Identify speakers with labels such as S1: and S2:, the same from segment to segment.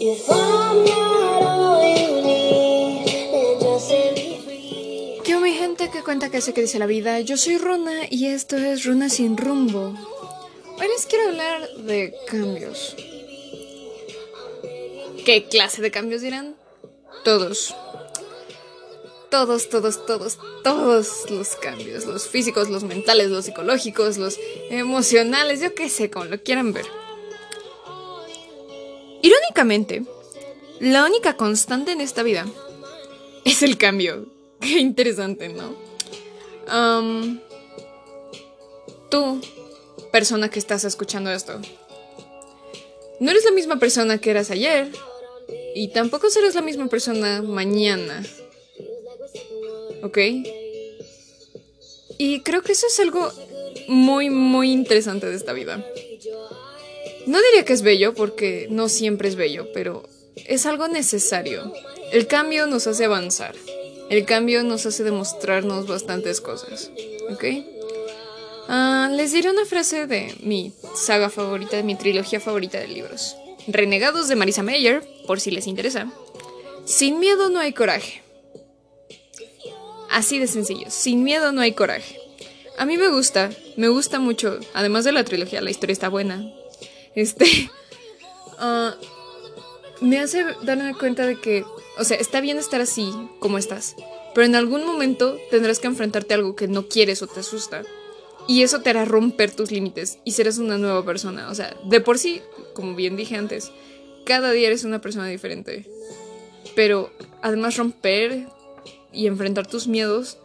S1: Yo mi gente que cuenta que sé que dice la vida, yo soy Runa y esto es Runa sin rumbo. Hoy les quiero hablar de cambios. ¿Qué clase de cambios dirán? Todos. Todos, todos, todos, todos los cambios. Los físicos, los mentales, los psicológicos, los emocionales, yo qué sé, como lo quieran ver. La única constante en esta vida es el cambio. Qué interesante, ¿no? tú, persona que estás escuchando esto, no eres la misma persona que eras ayer y tampoco serás la misma persona mañana. ¿Ok? Y creo que eso es algo muy, muy interesante de esta vida. No diría que es bello porque no siempre es bello, pero es algo necesario. El cambio nos hace avanzar. El cambio nos hace demostrarnos bastantes cosas. ¿Ok? Ah, les diré una frase de mi saga favorita, de mi trilogía favorita de libros. Renegados de Marisa Meyer, por si les interesa. Sin miedo no hay coraje. Así de sencillo. Sin miedo no hay coraje. A mí me gusta, me gusta mucho. Además de la trilogía, la historia está buena. Este. Ah, me hace darme cuenta de que, o sea, está bien estar así como estás, pero en algún momento tendrás que enfrentarte a algo que no quieres o te asusta. Y eso te hará romper tus límites y serás una nueva persona. O sea, de por sí, como bien dije antes, cada día eres una persona diferente. Pero además romper y enfrentar tus miedos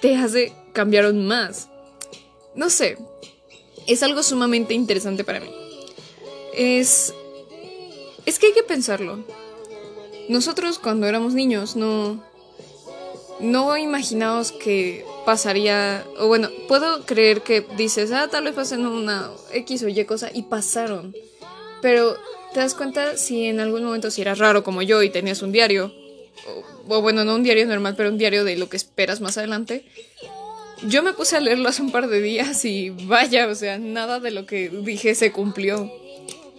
S1: te hace cambiar aún más. No sé, es algo sumamente interesante para mí. Es es que hay que pensarlo. Nosotros cuando éramos niños no no imaginamos que pasaría, o bueno, puedo creer que dices, ah, tal vez pasen una X o Y cosa y pasaron. Pero te das cuenta si en algún momento si eras raro como yo y tenías un diario, o, o, bueno, no un diario normal, pero un diario de lo que esperas más adelante. Yo me puse a leerlo hace un par de días y vaya, o sea, nada de lo que dije se cumplió.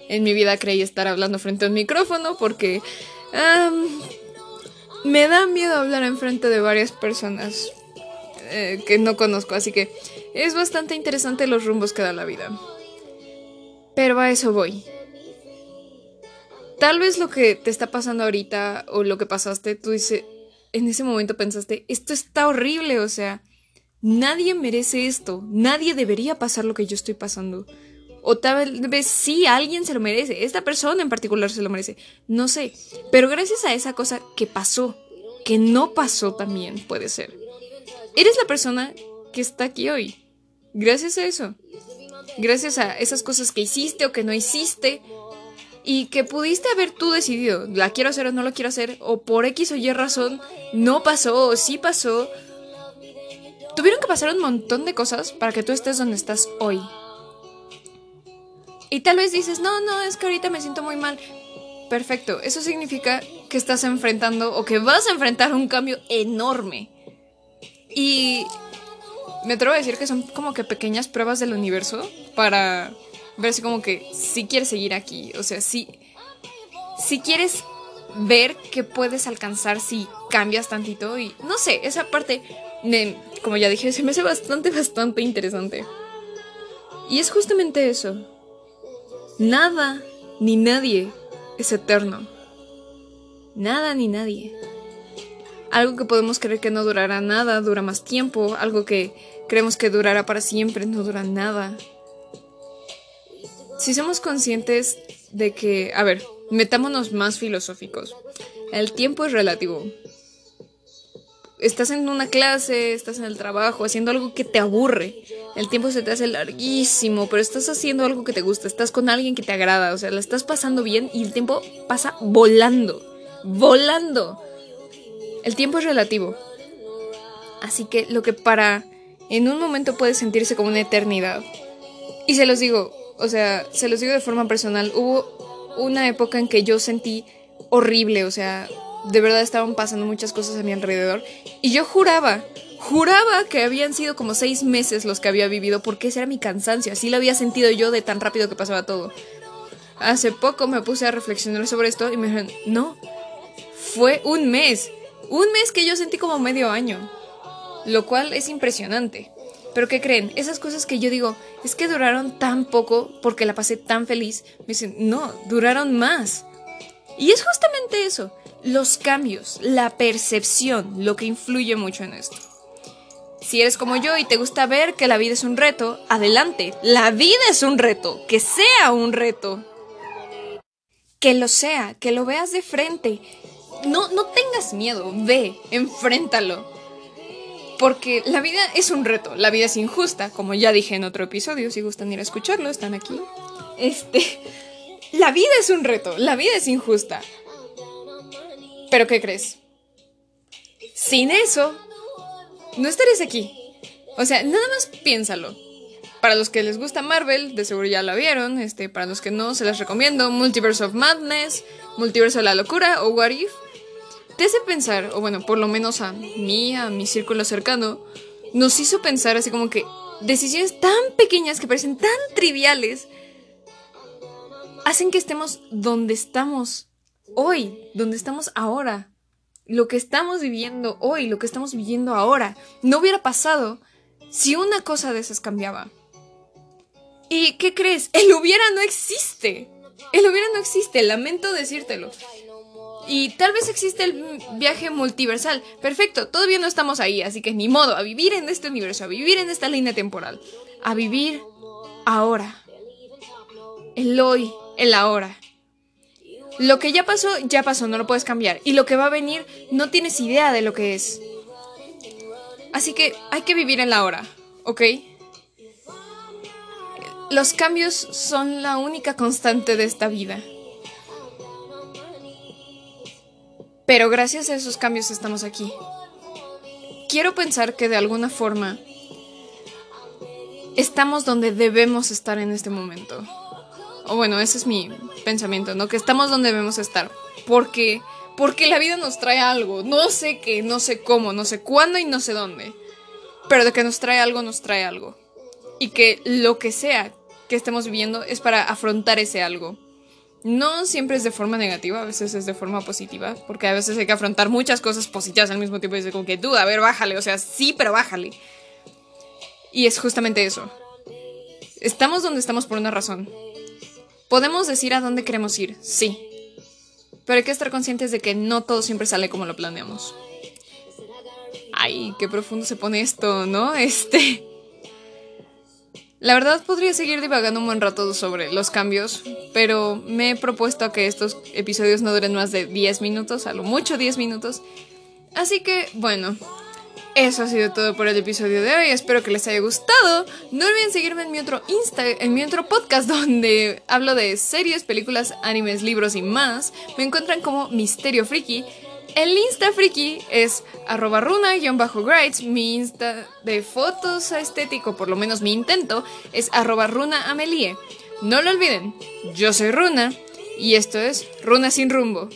S1: En mi vida creí estar hablando frente a un micrófono porque me da miedo hablar en frente de varias personas eh, que no conozco, así que es bastante interesante los rumbos que da la vida. Pero a eso voy. Tal vez lo que te está pasando ahorita o lo que pasaste, tú dices, en ese momento pensaste, esto está horrible, o sea, nadie merece esto, nadie debería pasar lo que yo estoy pasando. O tal vez sí, alguien se lo merece. Esta persona en particular se lo merece. No sé. Pero gracias a esa cosa que pasó, que no pasó también, puede ser. Eres la persona que está aquí hoy. Gracias a eso. Gracias a esas cosas que hiciste o que no hiciste. Y que pudiste haber tú decidido, la quiero hacer o no la quiero hacer, o por X o Y razón, no pasó o sí pasó. Tuvieron que pasar un montón de cosas para que tú estés donde estás hoy. Y tal vez dices, no, no, es que ahorita me siento muy mal. Perfecto, eso significa que estás enfrentando o que vas a enfrentar un cambio enorme. Y me atrevo a decir que son como que pequeñas pruebas del universo para ver si como que si quieres seguir aquí. O sea, si, si quieres ver qué puedes alcanzar si cambias tantito. Y no sé, esa parte, de, como ya dije, se me hace bastante, bastante interesante. Y es justamente eso. Nada ni nadie es eterno. Nada ni nadie. Algo que podemos creer que no durará nada, dura más tiempo. Algo que creemos que durará para siempre, no dura nada. Si somos conscientes de que, a ver, metámonos más filosóficos. El tiempo es relativo estás en una clase, estás en el trabajo, haciendo algo que te aburre. El tiempo se te hace larguísimo, pero estás haciendo algo que te gusta, estás con alguien que te agrada, o sea, la estás pasando bien y el tiempo pasa volando, volando. El tiempo es relativo. Así que lo que para en un momento puede sentirse como una eternidad. Y se los digo, o sea, se los digo de forma personal, hubo una época en que yo sentí horrible, o sea, de verdad estaban pasando muchas cosas a mi alrededor. Y yo juraba, juraba que habían sido como seis meses los que había vivido, porque ese era mi cansancio, así lo había sentido yo de tan rápido que pasaba todo. hace poco me puse a reflexionar sobre esto y me dijeron, no, fue un mes. Un mes que yo sentí como medio año. Lo cual es impresionante. Pero ¿qué creen? Esas cosas que yo digo, es que duraron tan poco porque la pasé tan feliz. Me dicen, no, duraron más. Y es justamente eso, los cambios, la percepción, lo que influye mucho en esto. Si eres como yo y te gusta ver que la vida es un reto, adelante, la vida es un reto, que sea un reto. Que lo sea, que lo veas de frente. No, no tengas miedo, ve, enfréntalo. Porque la vida es un reto, la vida es injusta, como ya dije en otro episodio, si gustan ir a escucharlo, están aquí. Este, la vida es un reto, la vida es injusta. Pero ¿qué crees? Sin eso, no estarías aquí. O sea, nada más piénsalo. Para los que les gusta Marvel, de seguro ya la vieron. Este, para los que no, se las recomiendo. Multiverse of Madness, Multiverso de la Locura o What If. Te hace pensar, o bueno, por lo menos a mí, a mi círculo cercano, nos hizo pensar así como que decisiones tan pequeñas que parecen tan triviales hacen que estemos donde estamos hoy, donde estamos ahora. Lo que estamos viviendo hoy, lo que estamos viviendo ahora, no hubiera pasado si una cosa de esas cambiaba. ¿Y qué crees? El hubiera no existe. El hubiera no existe, lamento decírtelo. Y tal vez existe el viaje multiversal. Perfecto, todavía no estamos ahí, así que ni modo, a vivir en este universo, a vivir en esta línea temporal. A vivir ahora. El hoy, el ahora. Lo que ya pasó, ya pasó, no lo puedes cambiar. Y lo que va a venir, no tienes idea de lo que es. Así que hay que vivir en la hora, ¿ok? Los cambios son la única constante de esta vida. Pero gracias a esos cambios estamos aquí. Quiero pensar que de alguna forma estamos donde debemos estar en este momento. O bueno, ese es mi pensamiento, ¿no? Que estamos donde debemos estar. Porque porque la vida nos trae algo. No sé qué, no sé cómo, no sé cuándo y no sé dónde. Pero de que nos trae algo, nos trae algo. Y que lo que sea que estemos viviendo es para afrontar ese algo. No siempre es de forma negativa, a veces es de forma positiva, porque a veces hay que afrontar muchas cosas positivas al mismo tiempo y dice como que tú, a ver, bájale, o sea, sí, pero bájale. Y es justamente eso. Estamos donde estamos por una razón. Podemos decir a dónde queremos ir, sí. Pero hay que estar conscientes de que no todo siempre sale como lo planeamos. Ay, qué profundo se pone esto, ¿no? Este... La verdad podría seguir divagando un buen rato sobre los cambios, pero me he propuesto que estos episodios no duren más de 10 minutos, a lo mucho 10 minutos. Así que, bueno, eso ha sido todo por el episodio de hoy. Espero que les haya gustado. No olviden seguirme en mi otro Insta, en mi otro podcast donde hablo de series, películas, animes, libros y más. Me encuentran como Misterio Friki. El Insta Friki es arroba runa-grides. Mi Insta de fotos estético, por lo menos mi intento, es arroba runa. No lo olviden, yo soy Runa y esto es Runa sin rumbo.